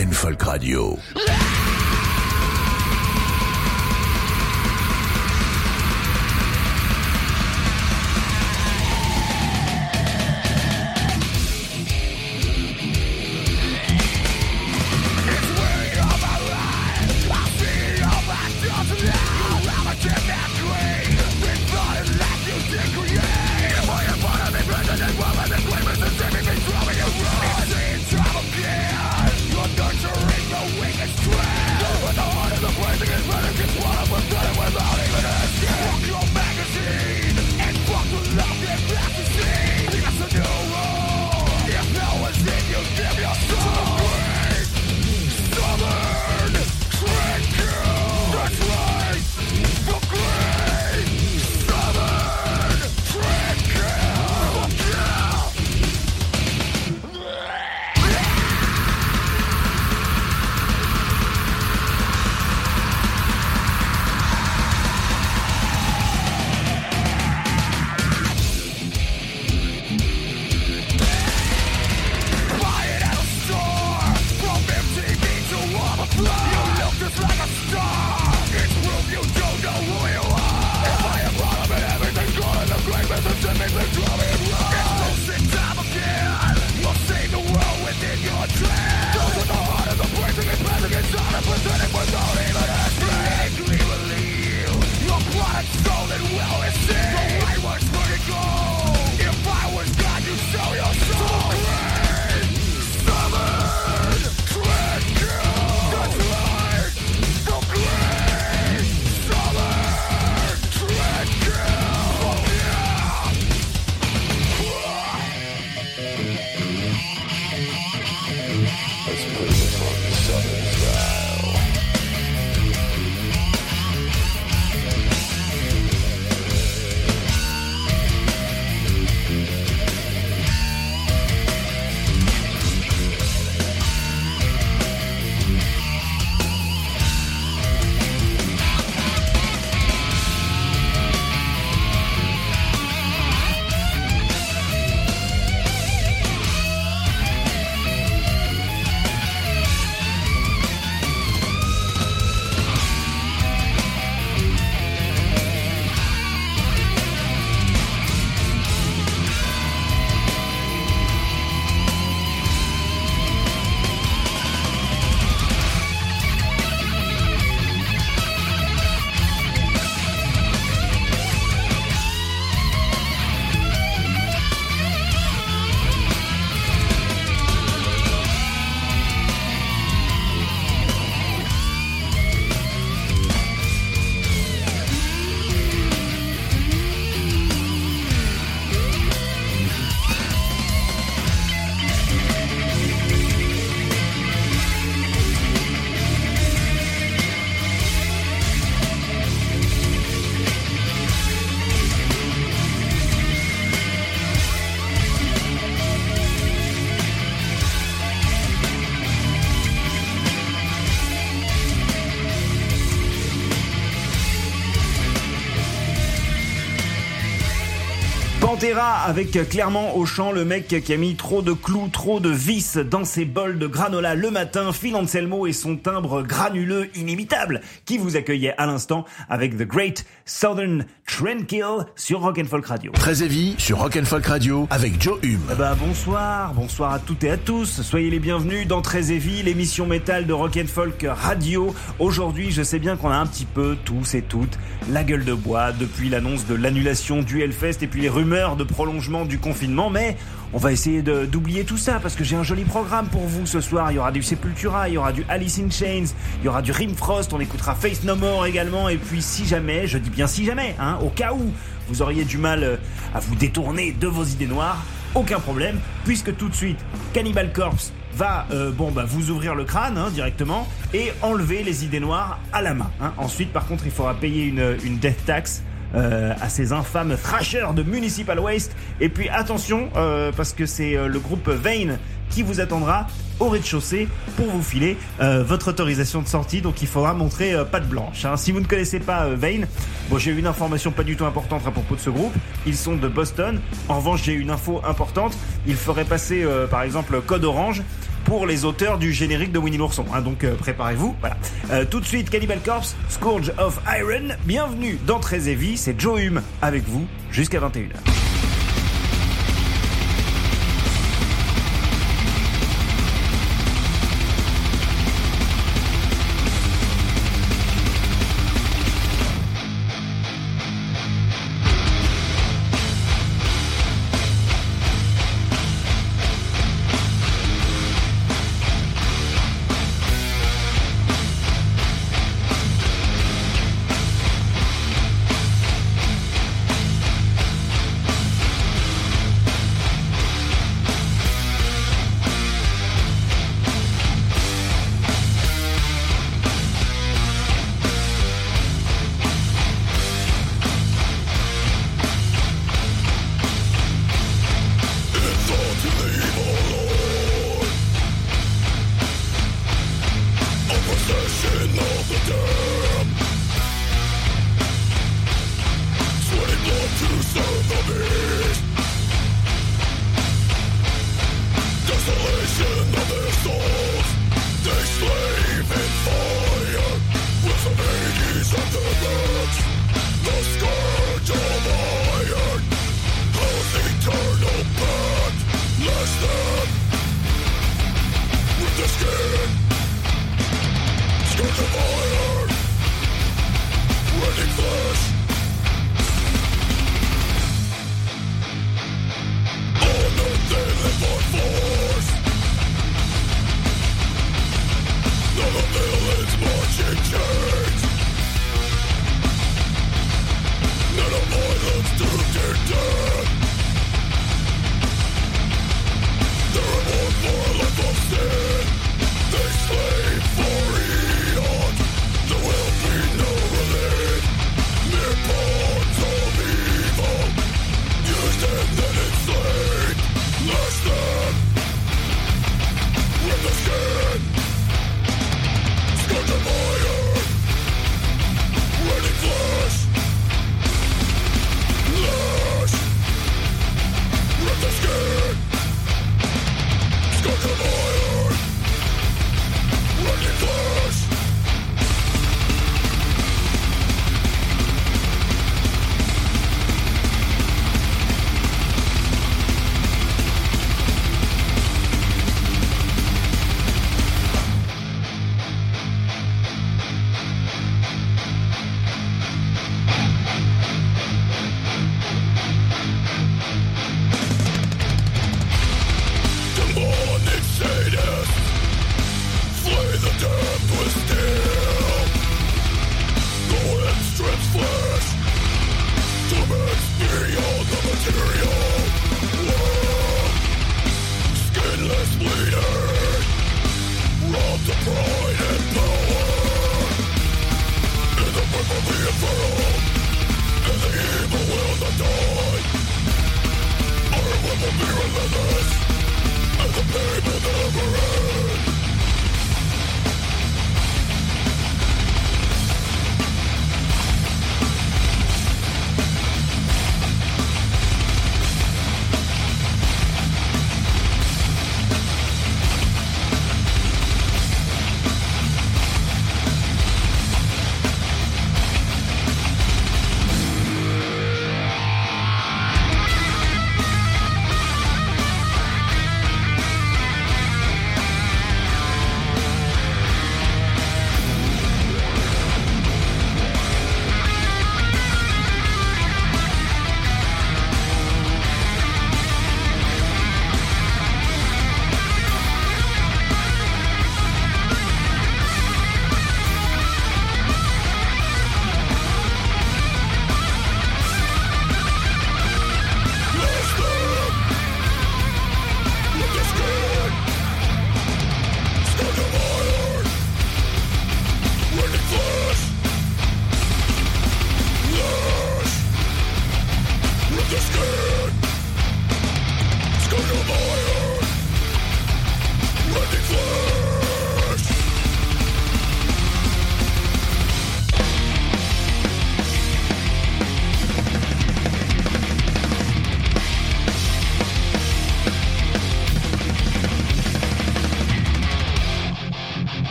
Rock and Radio. avec clairement au champ le mec qui a mis trop de clous, trop de vis dans ses bols de granola le matin, Phil Anselmo et son timbre granuleux inimitable qui vous accueillait à l'instant avec The Great Southern Tranquil sur Rock and Folk Radio. Très heavy sur Rock and Folk Radio avec Joe Hume. Ben, bonsoir, bonsoir à toutes et à tous. Soyez les bienvenus dans Très l'émission métal de Rock and Folk Radio. Aujourd'hui, je sais bien qu'on a un petit peu tous et toutes la gueule de bois depuis l'annonce de l'annulation du Hellfest et puis les rumeurs de prolongement du confinement, mais on va essayer d'oublier tout ça parce que j'ai un joli programme pour vous ce soir. Il y aura du Sepultura, il y aura du Alice in Chains, il y aura du Rimfrost, on écoutera Face No More également. Et puis si jamais, je dis bien si jamais, hein, au cas où vous auriez du mal euh, à vous détourner de vos idées noires, aucun problème, puisque tout de suite, Cannibal Corpse va euh, bah vous ouvrir le crâne hein, directement et enlever les idées noires à la main. Hein. Ensuite, par contre, il faudra payer une death tax euh, à ces infâmes thrashers de Municipal Waste. Et puis attention, euh, parce que c'est euh, le groupe Vane qui vous attendra au rez-de-chaussée pour vous filer votre autorisation de sortie. Donc il faudra montrer patte blanche. Hein. Si vous ne connaissez pas Vane, bon j'ai une information pas du tout importante à propos de ce groupe. Ils sont de Boston. En revanche j'ai une info importante. Ils feraient passer par exemple Code Orange pour les auteurs du générique de Winnie l'ourson. Hein, donc euh, préparez-vous. Voilà. Euh, tout de suite, Cannibal Corpse, Scourge of Iron. Bienvenue dans Très c'est Joe Hume avec vous jusqu'à 21h.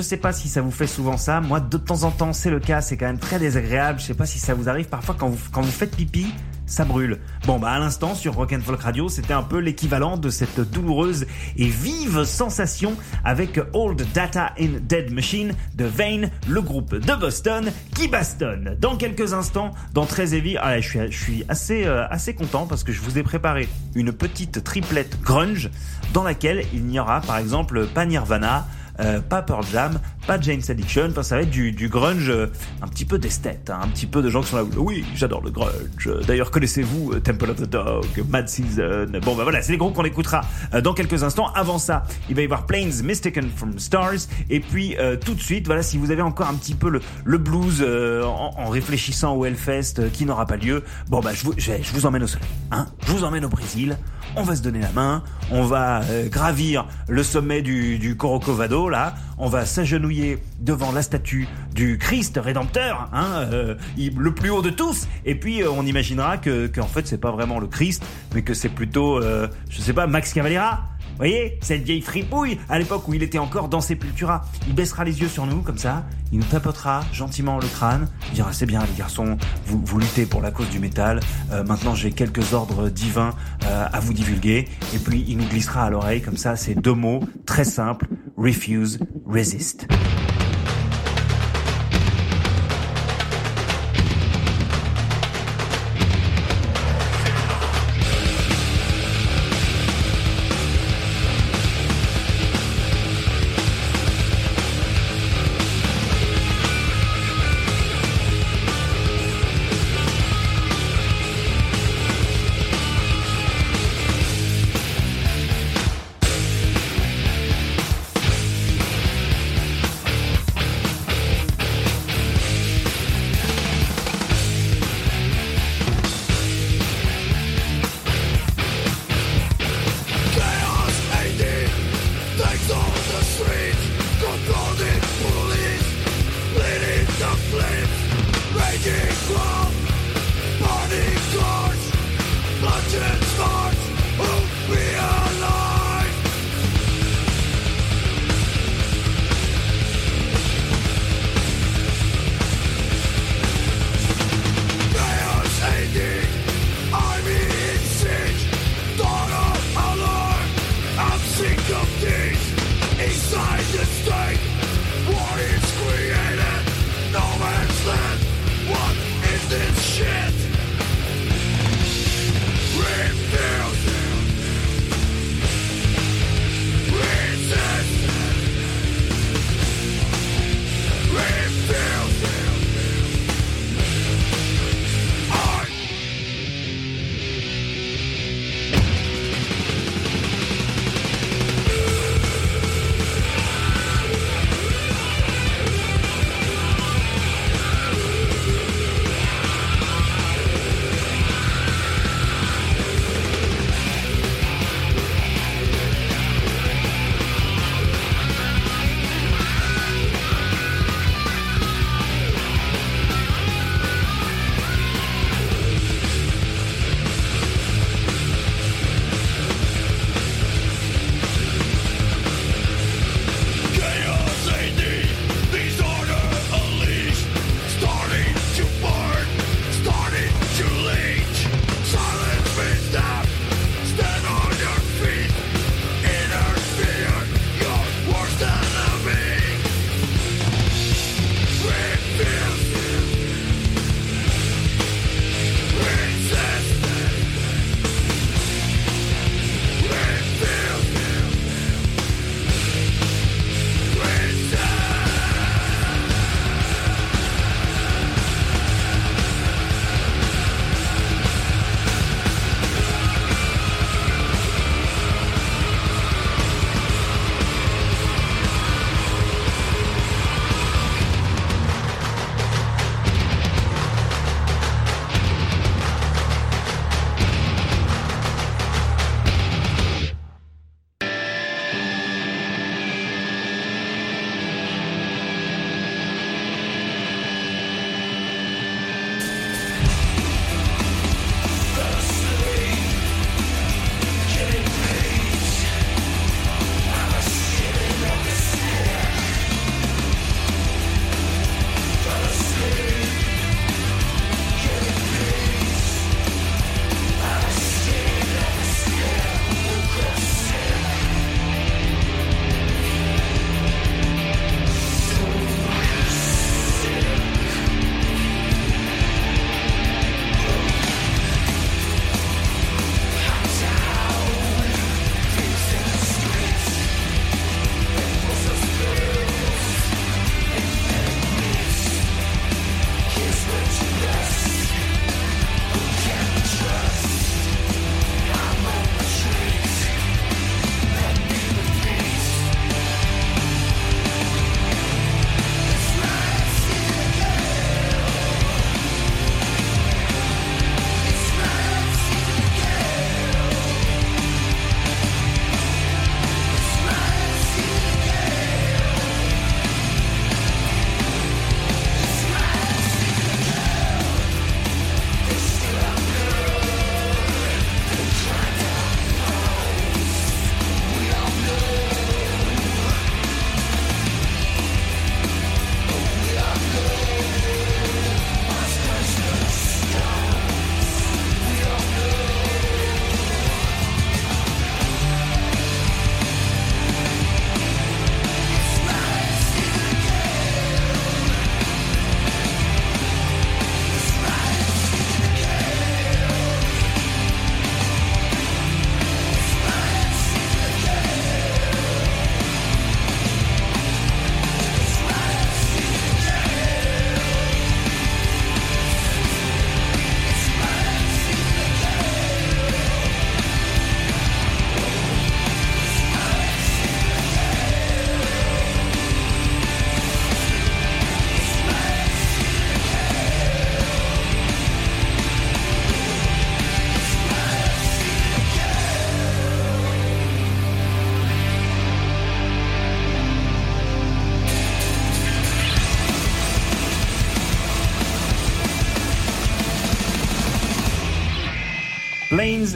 Je sais pas si ça vous fait souvent ça. Moi, de temps en temps, c'est le cas. C'est quand même très désagréable. Je sais pas si ça vous arrive parfois quand vous, faites pipi ça brûle. Bon, bah à l'instant sur Rock and Folk Radio, c'était un peu l'équivalent de cette douloureuse et vive sensation avec Old Data in Dead Machine de Vane, le groupe de Boston qui bastonne. Dans quelques instants, dans Très Heavy, ah, je suis, je suis assez, euh, assez content parce que je vous ai préparé une petite triplette grunge dans laquelle il n'y aura par exemple pas Nirvana, euh, pas Pearl Jam, pas James Addiction. Enfin, ça va être du, grunge euh, un petit peu d'esthète, hein, un petit peu de gens qui sont là. Oui, j'adore le grunge. D'ailleurs, connaissez-vous euh, Temple of the Dog, Mad Season? Bon, bah voilà, c'est les groupes qu'on écoutera dans quelques instants. Avant ça, il va y avoir Planes Mistaken from Stars. Et puis, tout de suite, voilà, si vous avez encore un petit peu le, blues en, réfléchissant au Hellfest qui n'aura pas lieu, bon, bah je vous, je, vous emmène au soleil. Hein je vous emmène au Brésil. On va se donner la main. On va gravir le sommet du, du Corocovado là, on va s'agenouiller devant la statue du Christ rédempteur, hein, euh, le plus haut de tous, et puis euh, on imaginera que qu'en fait c'est pas vraiment le Christ, mais que c'est plutôt, euh, je sais pas, Max Cavalera. Voyez, cette vieille fripouille, à l'époque où il était encore dans Sepultura, il baissera les yeux sur nous comme ça, il nous tapotera gentiment le crâne, il dira c'est bien les garçons, vous, vous luttez pour la cause du métal, maintenant j'ai quelques ordres divins à vous divulguer, et puis il nous glissera à l'oreille comme ça ces deux mots très simples, refuse, resist.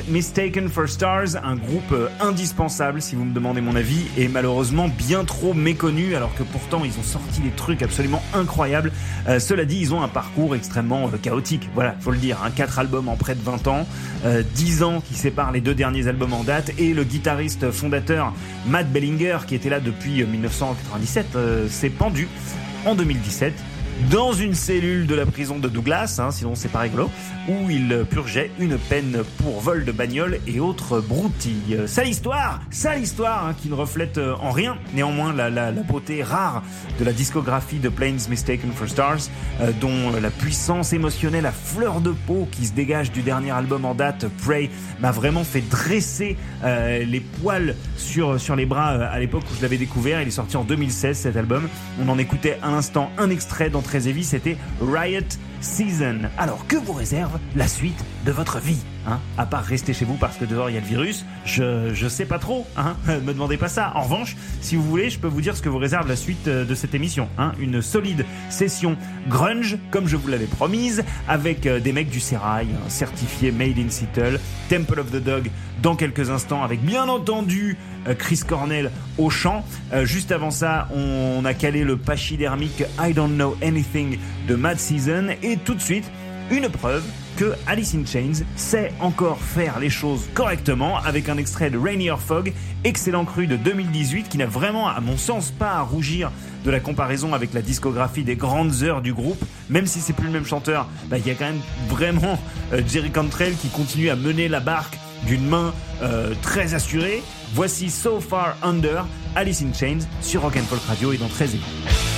Mistaken for Stars, un groupe euh, indispensable si vous me demandez mon avis, et malheureusement bien trop méconnu alors que pourtant ils ont sorti des trucs absolument incroyables. Euh, cela dit, ils ont un parcours extrêmement euh, chaotique, voilà, faut le dire, hein, 4 albums en près de 20 ans, 10 ans qui séparent les deux derniers albums en date, et le guitariste fondateur Matt Bellinger qui était là depuis 1997 s'est pendu en 2017 dans une cellule de la prison de Douglas, hein, sinon c'est pas rigolo, où il purgeait une peine pour vol de bagnole et autres broutilles. Sale histoire, sale histoire, hein, qui ne reflète euh, en rien néanmoins la, la, la, beauté rare de la discographie de Planes Mistaken for Stars, euh, dont la puissance émotionnelle à fleur de peau qui se dégage du dernier album en date, Pray, m'a vraiment fait dresser euh, les poils sur, sur les bras à l'époque où je l'avais découvert. Il est sorti en 2016 cet album. On en écoutait à l'instant un extrait dans Heavy, c'était Riot Season. Alors, que vous réserve la suite de votre vie? Hein À part rester chez vous parce que dehors il y a le virus, je, je sais pas trop, hein Me demandez pas ça. En revanche, si vous voulez, je peux vous dire ce que vous réserve la suite euh, de cette émission. Hein Une solide session grunge, comme je vous l'avais promise, avec euh, des mecs du Serail, certifié Made in Seattle, Temple of the Dog dans quelques instants, avec bien entendu euh, Chris Cornell au chant. juste avant ça, on a calé le pachydermique I Don't Know Anything de Mad Season et tout de suite, une preuve que Alice in Chains sait encore faire les choses correctement avec un extrait de Rainier Fog, excellent cru de 2018 qui n'a vraiment, à mon sens, pas à rougir de la comparaison avec la discographie des grandes heures du groupe, même si c'est plus le même chanteur, bah, il y a quand même vraiment euh, Jerry Cantrell qui continue à mener la barque d'une main euh, très assurée. Voici So Far Under, Alice in Chains sur Rock and Folk Radio et dans 13 Rock'n'Folk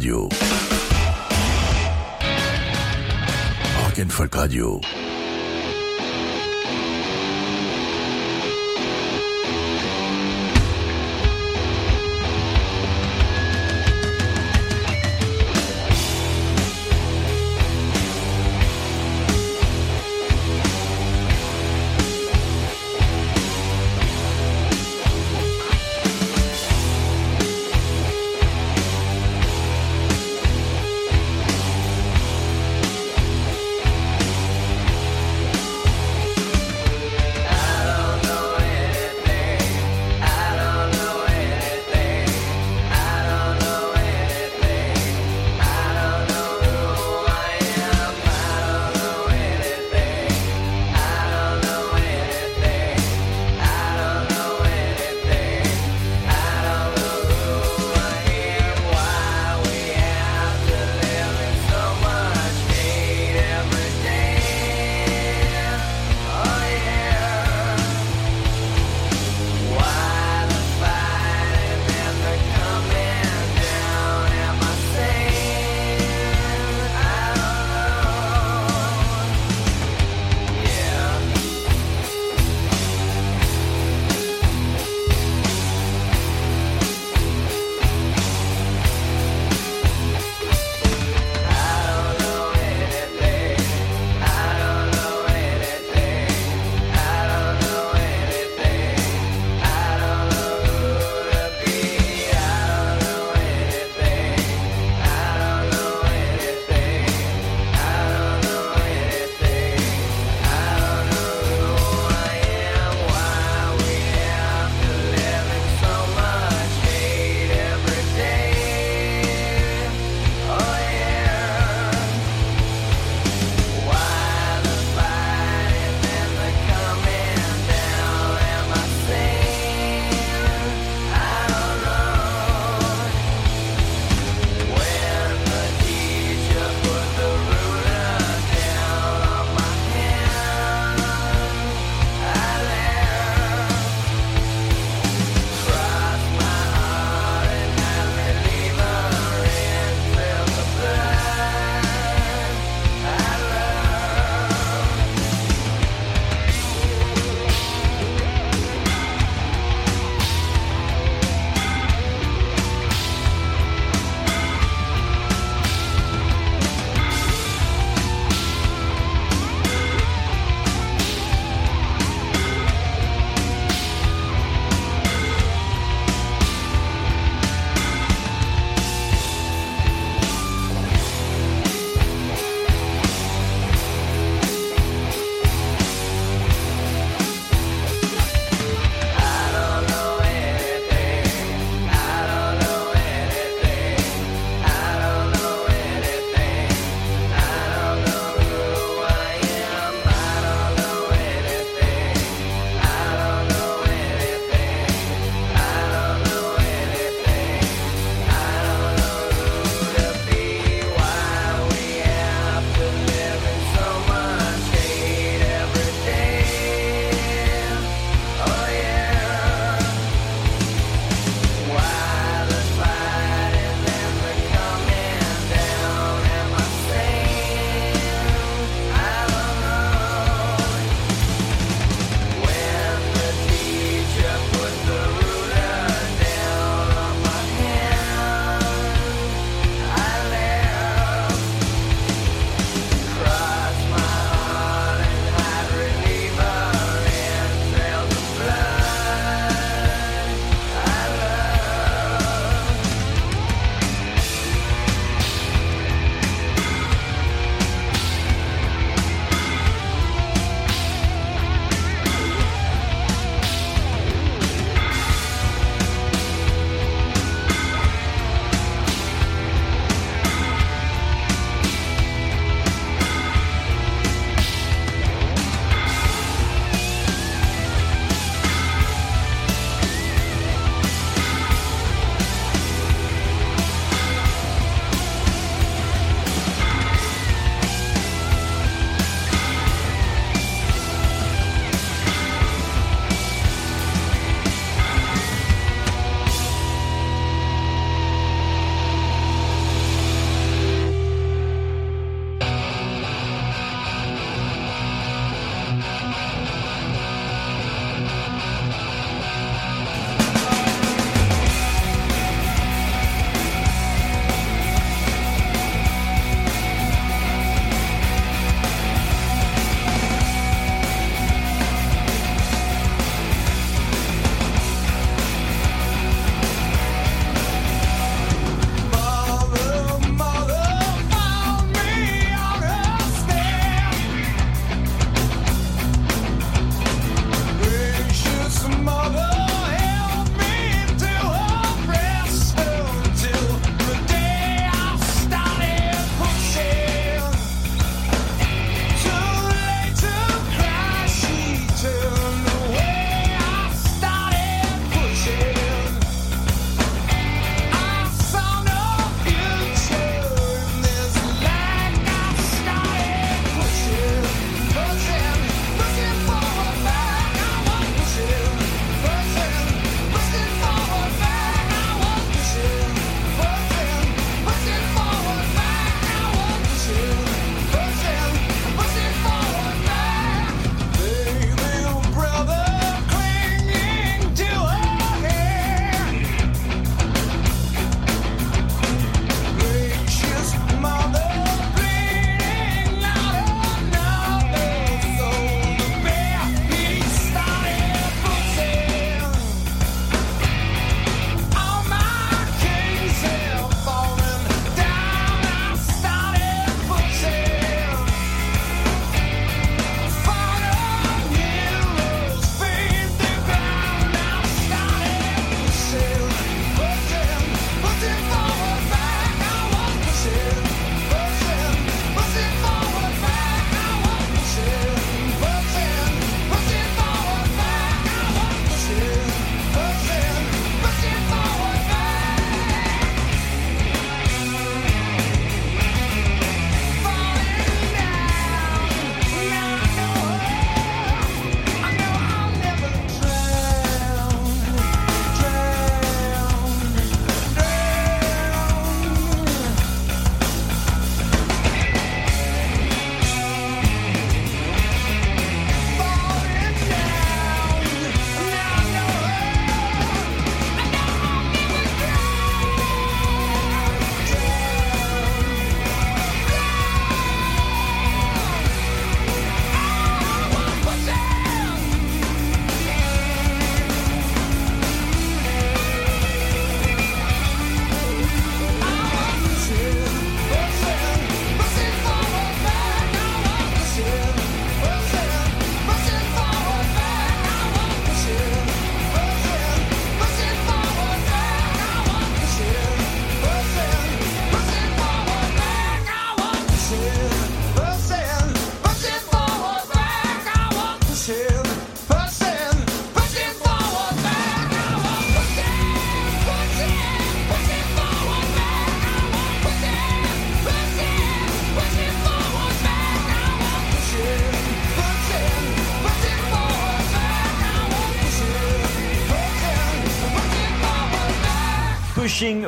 Radio. Rock'n'Folk Radio.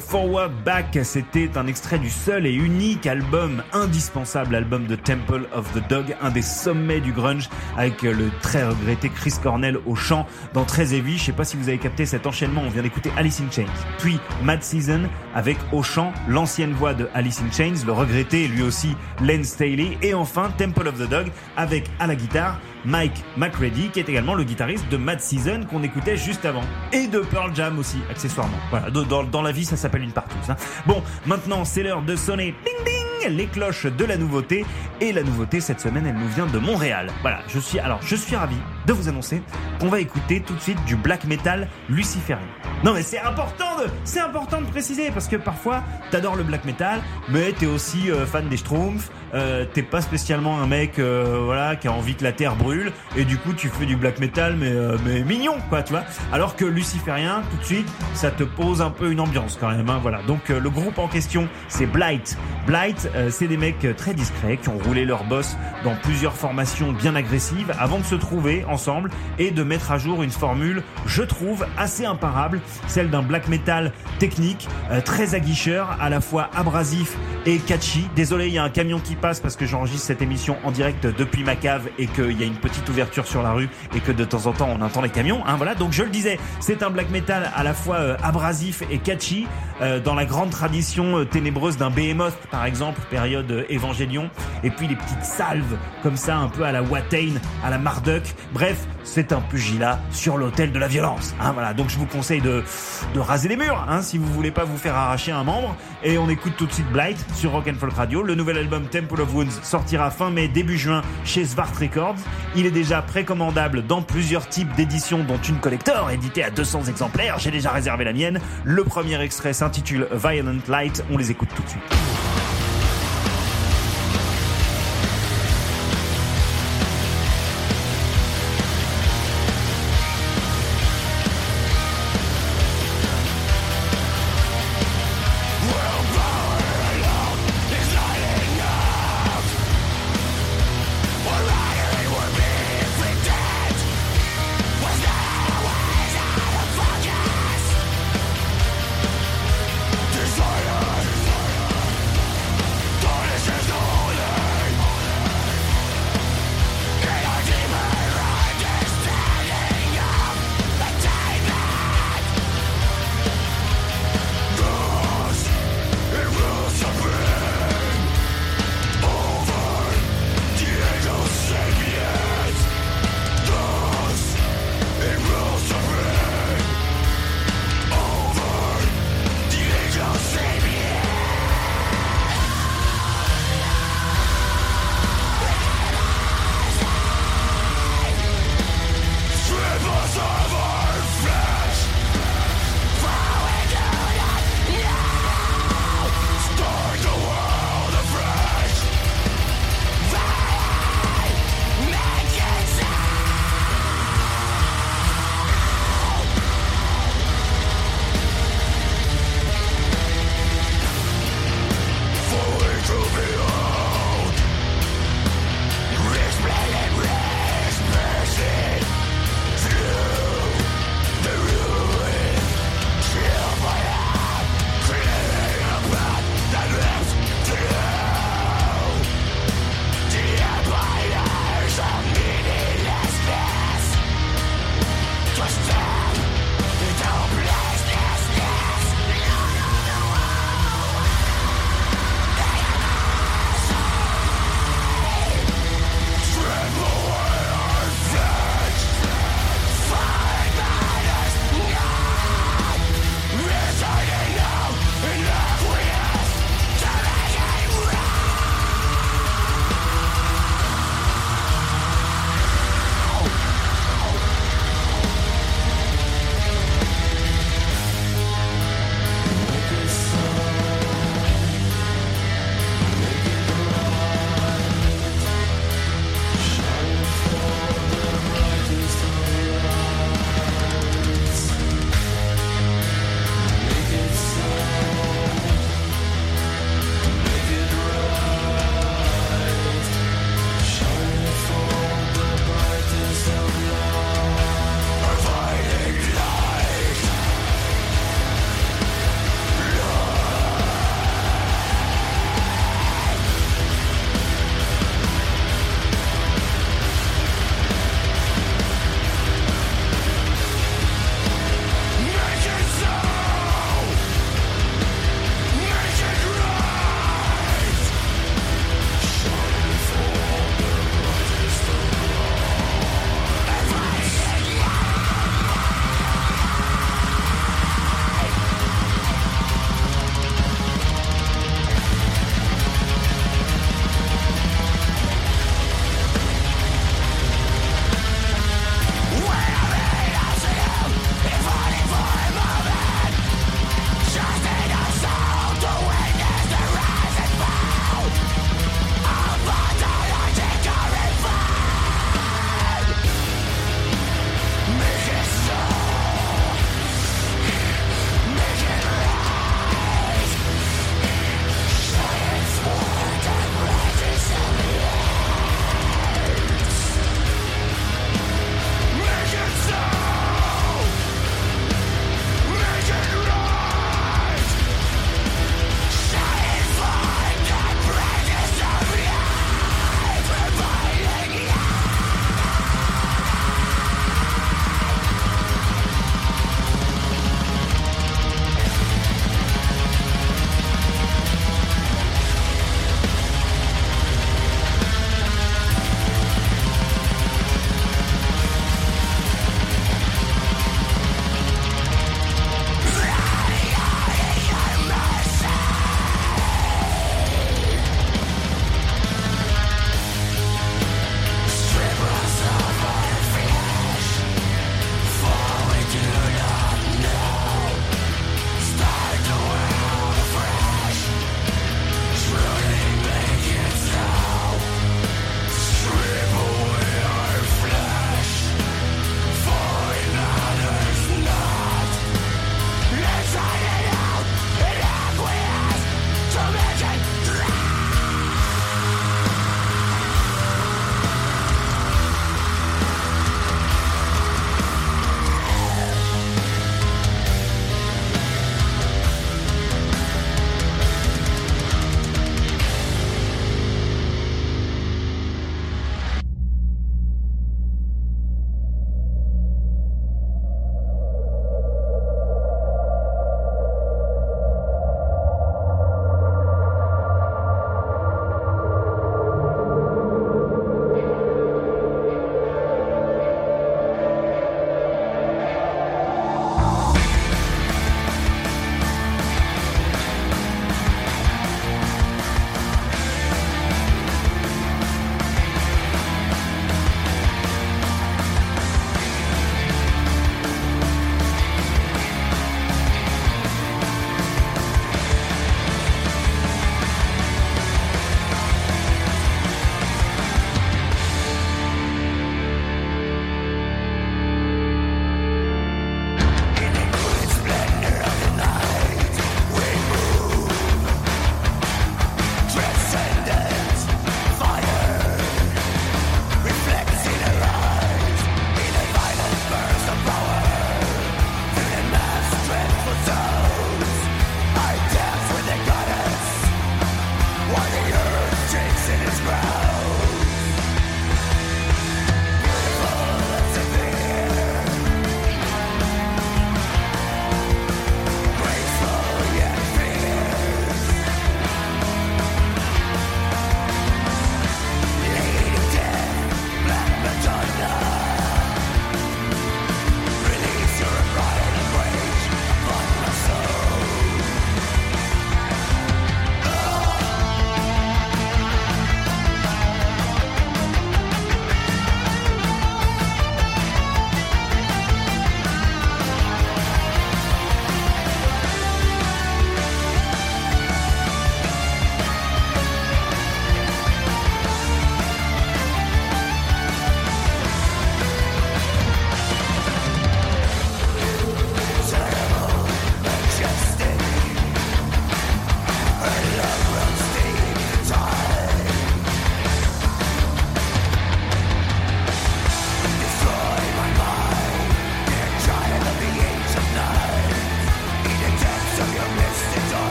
Forward Back, c'était un extrait du seul et unique album, indispensable album de Temple of the Dog, un des sommets du grunge, avec le très regretté Chris Cornell au chant dans Très Heavy. Je sais pas si vous avez capté cet enchaînement, on vient d'écouter Alice in Chains, puis Mad Season avec au chant l'ancienne voix de Alice in Chains, le regretté lui aussi Len Staley, et enfin Temple of the Dog avec à la guitare Mike McReady, qui est également le guitariste de Mad Season qu'on écoutait juste avant. Et de Pearl Jam aussi, accessoirement. Voilà, dans, la vie, ça s'appelle une partouze. Hein. Bon, maintenant, c'est l'heure de sonner ding ding les cloches de la nouveauté. Et la nouveauté, cette semaine, elle nous vient de Montréal. Voilà, je suis, alors, je suis ravi de vous annoncer qu'on va écouter tout de suite du black metal luciférien. Non mais c'est important de, c'est important de préciser parce que parfois t'adores le black metal, mais t'es aussi euh, fan des Schtroumpfs, euh, t'es pas spécialement un mec euh, voilà qui a envie que la terre brûle et du coup tu fais du black metal mais euh, mais mignon quoi tu vois. Alors que luciférien tout de suite ça te pose un peu une ambiance quand même hein, voilà. Donc le groupe en question c'est Blight. Blight c'est des mecs très discrets qui ont roulé leur boss dans plusieurs formations bien agressives avant de se trouver ensemble et de mettre à jour une formule je trouve assez imparable celle d'un black metal technique très aguicheur à la fois abrasif et catchy désolé il y a un camion qui passe parce que j'enregistre cette émission en direct depuis ma cave et qu'il y a une petite ouverture sur la rue et que de temps en temps on entend les camions. Hein, voilà, donc je le disais, c'est un black metal à la fois euh, abrasif et catchy euh, dans la grande tradition euh, ténébreuse d'un Behemoth par exemple, période Évangélion, et puis les petites salves comme ça un peu à la Watain, à la Marduk. Bref, c'est un pugilat sur l'autel de la violence. Hein, voilà, donc je vous conseille de, de raser les murs hein, si vous voulez pas vous faire arracher un membre. Et on écoute tout de suite Blight sur Rock and Folk Radio. Le nouvel album Temple of Wounds sortira fin mai, début juin chez Svart Records. Il est déjà précommandable dans plusieurs types d'éditions, dont une collector éditée à 200 exemplaires. J'ai déjà réservé la mienne. Le premier extrait s'intitule Violent Light. On les écoute tout de suite.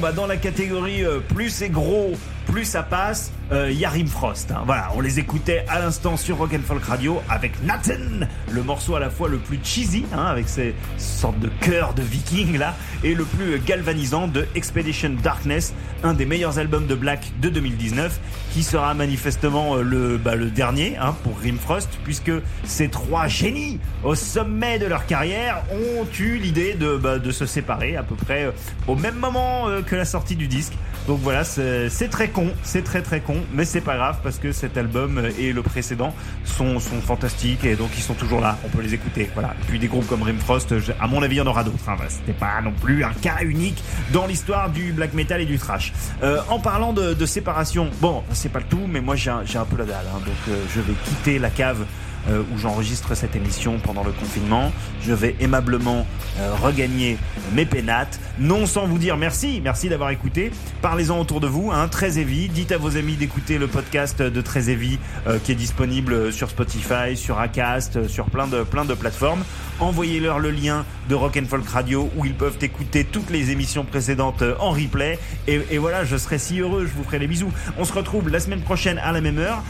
Bah dans la catégorie euh, plus c'est gros, plus ça passe, euh, y a Rimfrost. Hein. Voilà, on les écoutait à l'instant sur Rock Folk Radio avec Nathan, le morceau à la fois le plus cheesy, hein, avec ces sortes de chœurs de vikings là, et le plus galvanisant de Expedition Darkness, un des meilleurs albums de Black de 2019, qui sera manifestement euh, le, bah, le dernier hein, pour Rimfrost, puisque ces trois génies au sommet de leur carrière ont eu l'idée de, bah, de se séparer à peu près euh, au même moment que la sortie du disque. Donc voilà, c'est très con, c'est très très con, mais c'est pas grave parce que cet album et le précédent sont, sont fantastiques et donc ils sont toujours là, on peut les écouter. Voilà. Et puis des groupes comme Rimfrost, à mon avis, il y en aura d'autres. Hein. C'était pas non plus un cas unique dans l'histoire du black metal et du thrash. Euh, en parlant de, séparation, bon, c'est pas le tout, mais moi j'ai un, peu la dalle, hein. donc euh, je vais quitter la cave euh, où j'enregistre cette émission pendant le confinement. Je vais aimablement euh, regagner mes pénates, non sans vous dire merci, merci d'avoir écouté. Parlez-en autour de vous, hein, très. Dites à vos amis d'écouter le podcast de Très Heavy euh, qui est disponible sur Spotify, sur Acast, sur plein de plein de plateformes. Envoyez-leur le lien de Rock and Folk Radio où ils peuvent écouter toutes les émissions précédentes en replay. Et, et voilà, je serai si heureux, je vous ferai des bisous. On se retrouve la semaine prochaine à la même heure.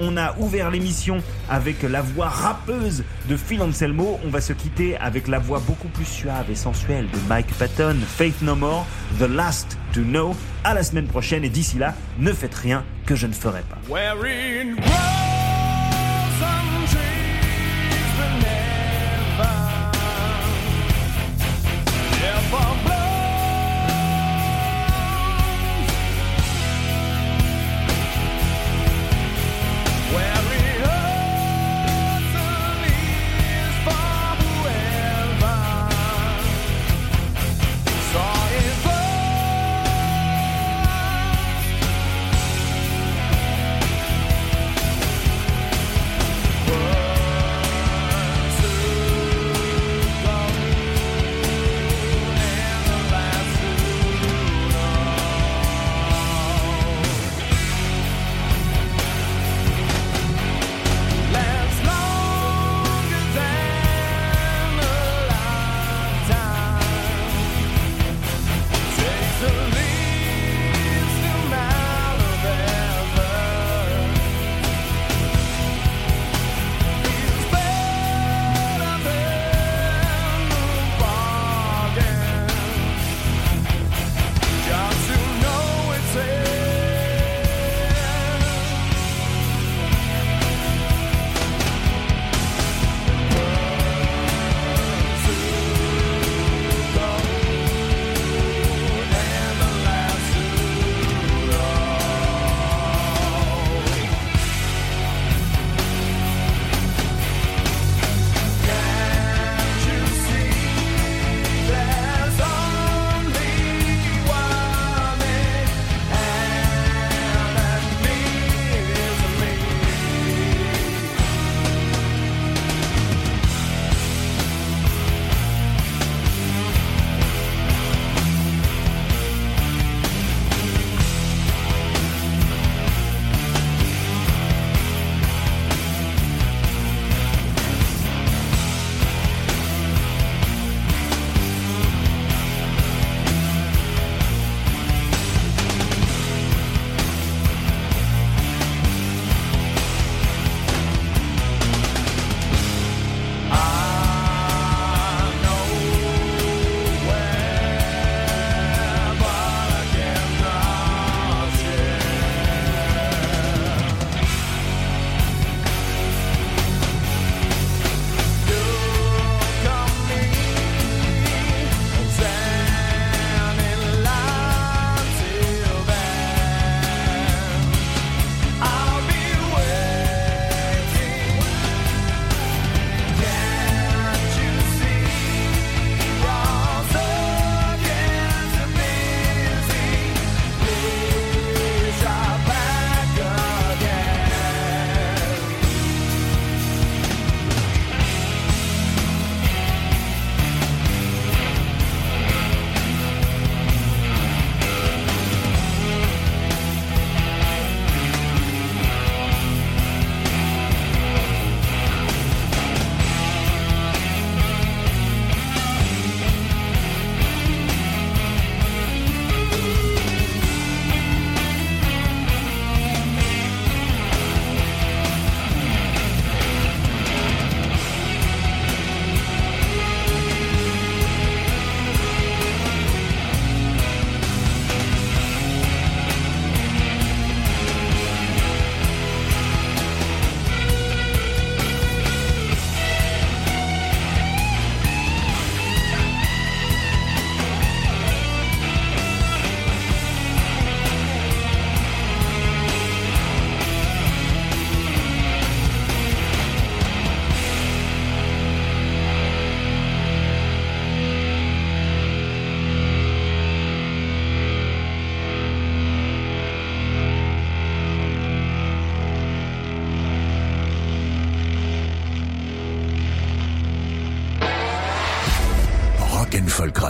on a ouvert l'émission avec la voix rappeuse de Phil Anselmo. On va se quitter avec la voix beaucoup plus suave et sensuelle de Mike Patton, Faith No More, The Last to Know. À la semaine prochaine et d'ici là, ne faites rien que je ne ferai pas.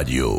Radio.